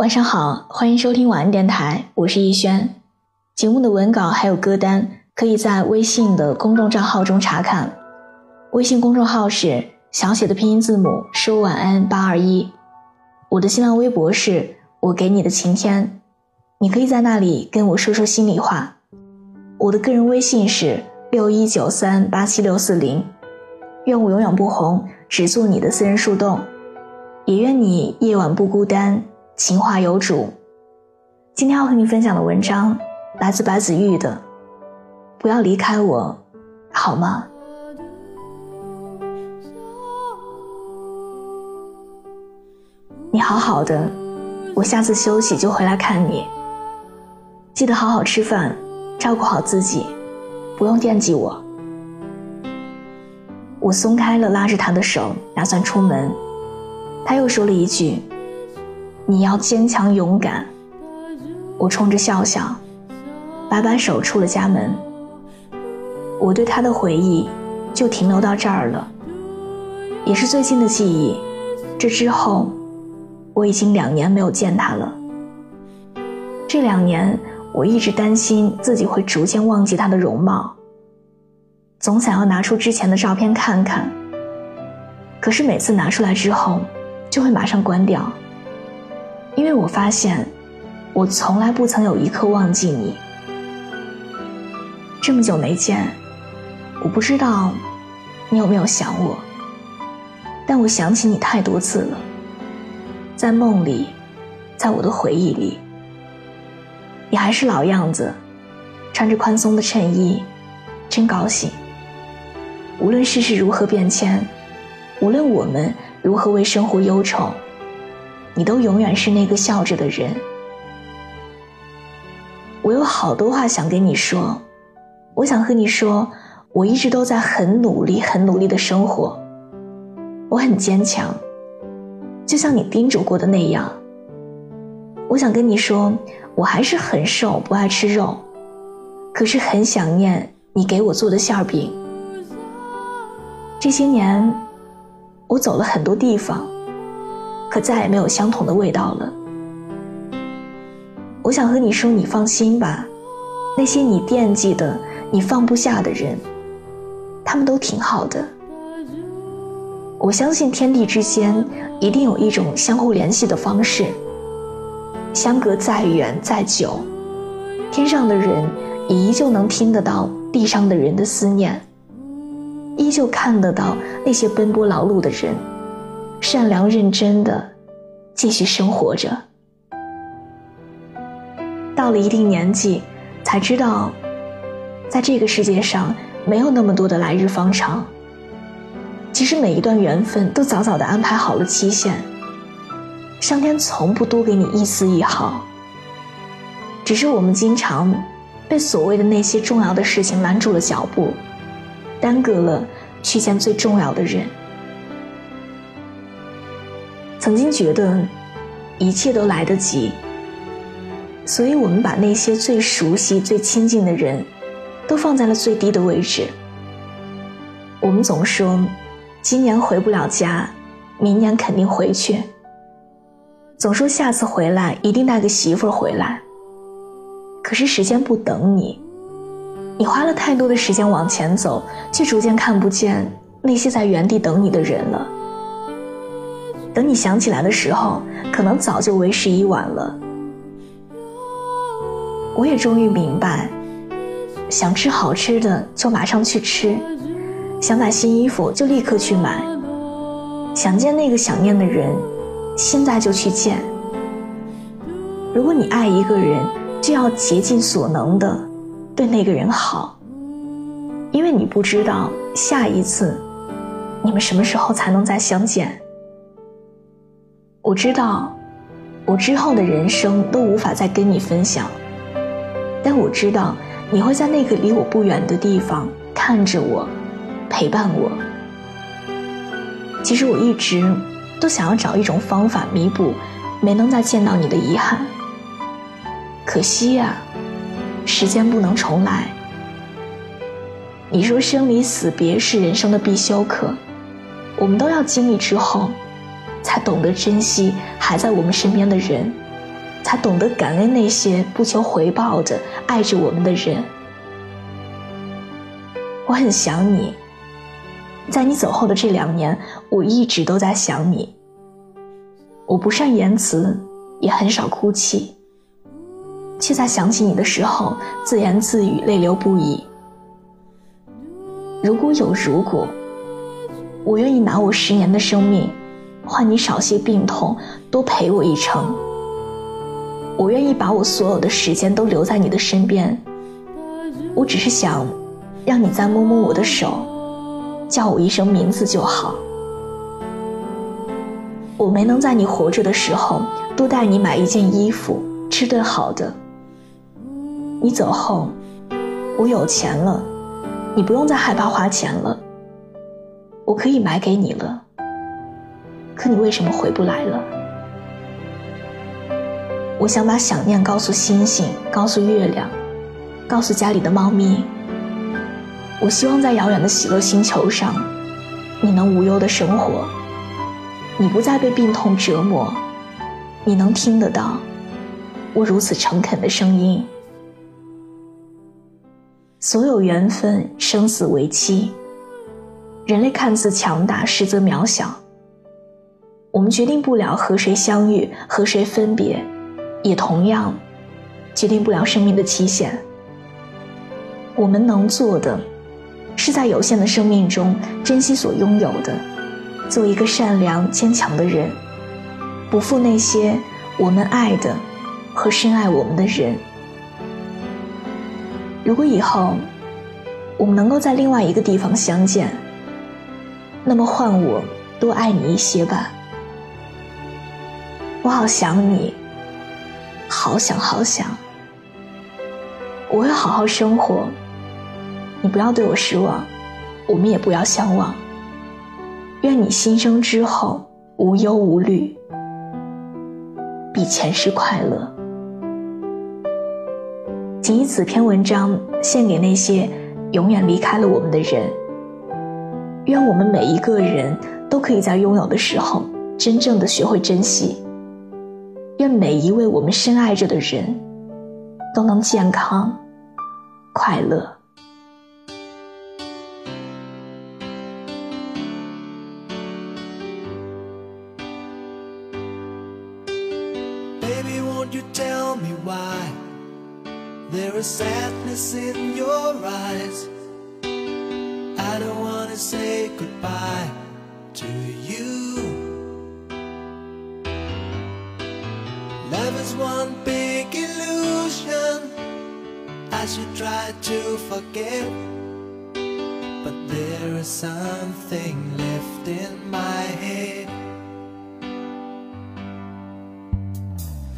晚上好，欢迎收听晚安电台，我是逸轩。节目的文稿还有歌单，可以在微信的公众账号中查看。微信公众号是小写的拼音字母说晚安八二一。我的新浪微博是我给你的晴天，你可以在那里跟我说说心里话。我的个人微信是六一九三八七六四零。愿我永远不红，只做你的私人树洞。也愿你夜晚不孤单。情话有主，今天要和你分享的文章来自白子玉的《不要离开我，好吗？》你好好的，我下次休息就回来看你。记得好好吃饭，照顾好自己，不用惦记我。我松开了拉着他的手，打算出门，他又说了一句。你要坚强勇敢。我冲着笑笑，摆摆手出了家门。我对他的回忆就停留到这儿了，也是最近的记忆。这之后，我已经两年没有见他了。这两年，我一直担心自己会逐渐忘记他的容貌，总想要拿出之前的照片看看。可是每次拿出来之后，就会马上关掉。因为我发现，我从来不曾有一刻忘记你。这么久没见，我不知道你有没有想我，但我想起你太多次了，在梦里，在我的回忆里，你还是老样子，穿着宽松的衬衣，真高兴。无论世事如何变迁，无论我们如何为生活忧愁。你都永远是那个笑着的人。我有好多话想跟你说，我想和你说，我一直都在很努力、很努力的生活。我很坚强，就像你叮嘱过的那样。我想跟你说，我还是很瘦，不爱吃肉，可是很想念你给我做的馅饼。这些年，我走了很多地方。可再也没有相同的味道了。我想和你说，你放心吧，那些你惦记的、你放不下的人，他们都挺好的。我相信天地之间一定有一种相互联系的方式。相隔再远再久，天上的人也依旧能听得到地上的人的思念，依旧看得到那些奔波劳碌的人。善良认真的继续生活着，到了一定年纪，才知道，在这个世界上没有那么多的来日方长。其实每一段缘分都早早的安排好了期限，上天从不多给你一丝一毫。只是我们经常被所谓的那些重要的事情拦住了脚步，耽搁了去见最重要的人。曾经觉得一切都来得及，所以我们把那些最熟悉、最亲近的人，都放在了最低的位置。我们总说，今年回不了家，明年肯定回去。总说下次回来一定带个媳妇回来。可是时间不等你，你花了太多的时间往前走，却逐渐看不见那些在原地等你的人了。等你想起来的时候，可能早就为时已晚了。我也终于明白，想吃好吃的就马上去吃，想买新衣服就立刻去买，想见那个想念的人，现在就去见。如果你爱一个人，就要竭尽所能的对那个人好，因为你不知道下一次你们什么时候才能再相见。我知道，我之后的人生都无法再跟你分享，但我知道你会在那个离我不远的地方看着我，陪伴我。其实我一直都想要找一种方法弥补没能再见到你的遗憾，可惜呀，时间不能重来。你说生离死别是人生的必修课，我们都要经历之后。才懂得珍惜还在我们身边的人，才懂得感恩那些不求回报的爱着我们的人。我很想你，在你走后的这两年，我一直都在想你。我不善言辞，也很少哭泣，却在想起你的时候自言自语，泪流不已。如果有如果，我愿意拿我十年的生命，换你少些病痛，多陪我一程。我愿意把我所有的时间都留在你的身边，我只是想。让你再摸摸我的手，叫我一声名字就好。我没能在你活着的时候多带你买一件衣服、吃顿好的。你走后，我有钱了，你不用再害怕花钱了。我可以买给你了。可你为什么回不来了？我想把想念告诉星星，告诉月亮，告诉家里的猫咪。我希望在遥远的喜乐星球上，你能无忧的生活，你不再被病痛折磨，你能听得到我如此诚恳的声音。所有缘分生死为期，人类看似强大，实则渺小。我们决定不了和谁相遇，和谁分别，也同样决定不了生命的期限。我们能做的。是在有限的生命中珍惜所拥有的，做一个善良坚强的人，不负那些我们爱的和深爱我们的人。如果以后我们能够在另外一个地方相见，那么换我多爱你一些吧。我好想你，好想好想。我会好好生活。你不要对我失望，我们也不要相忘。愿你新生之后无忧无虑，比前世快乐。仅以此篇文章献给那些永远离开了我们的人。愿我们每一个人都可以在拥有的时候真正的学会珍惜。每一位我们深爱着的人都能健康快乐。There is sadness in your eyes. I don't wanna say goodbye to you. One big illusion. I should try to forget. But there is something left in my head.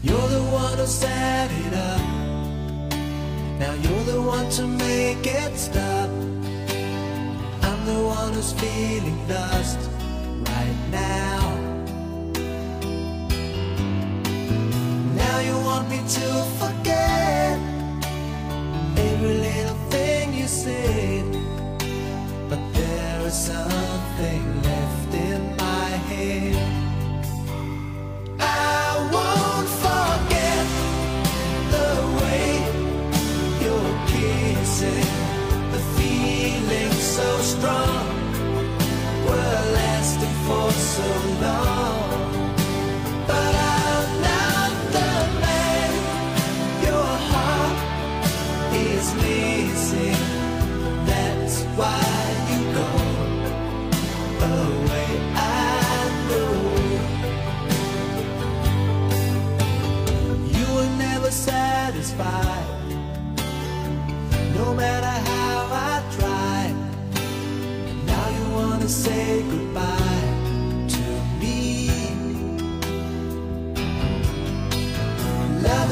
You're the one who set it up. Now you're the one to make it stop I'm the one who's feeling lost right now you want me to forget. Every little thing you said. But there is something left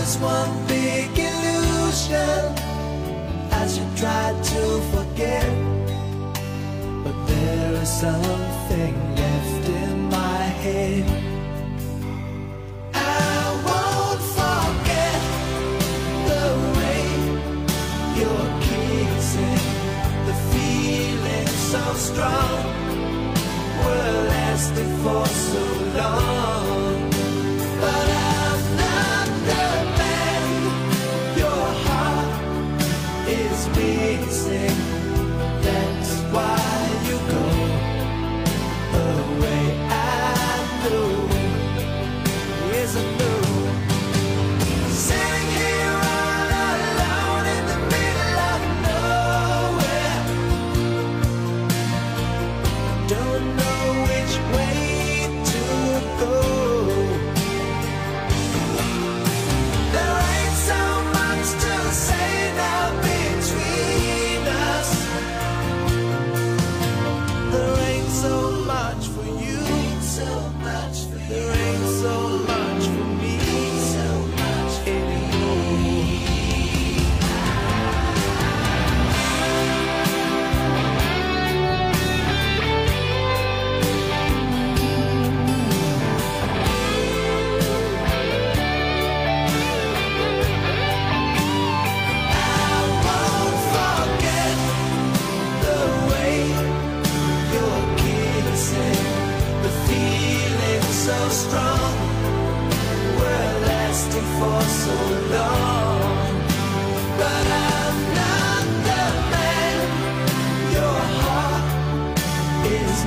It's one big illusion. I should try to forget But there is something left in my head. I won't forget the kissing The feeling so strong. We're lasting for so long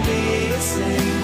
be the same.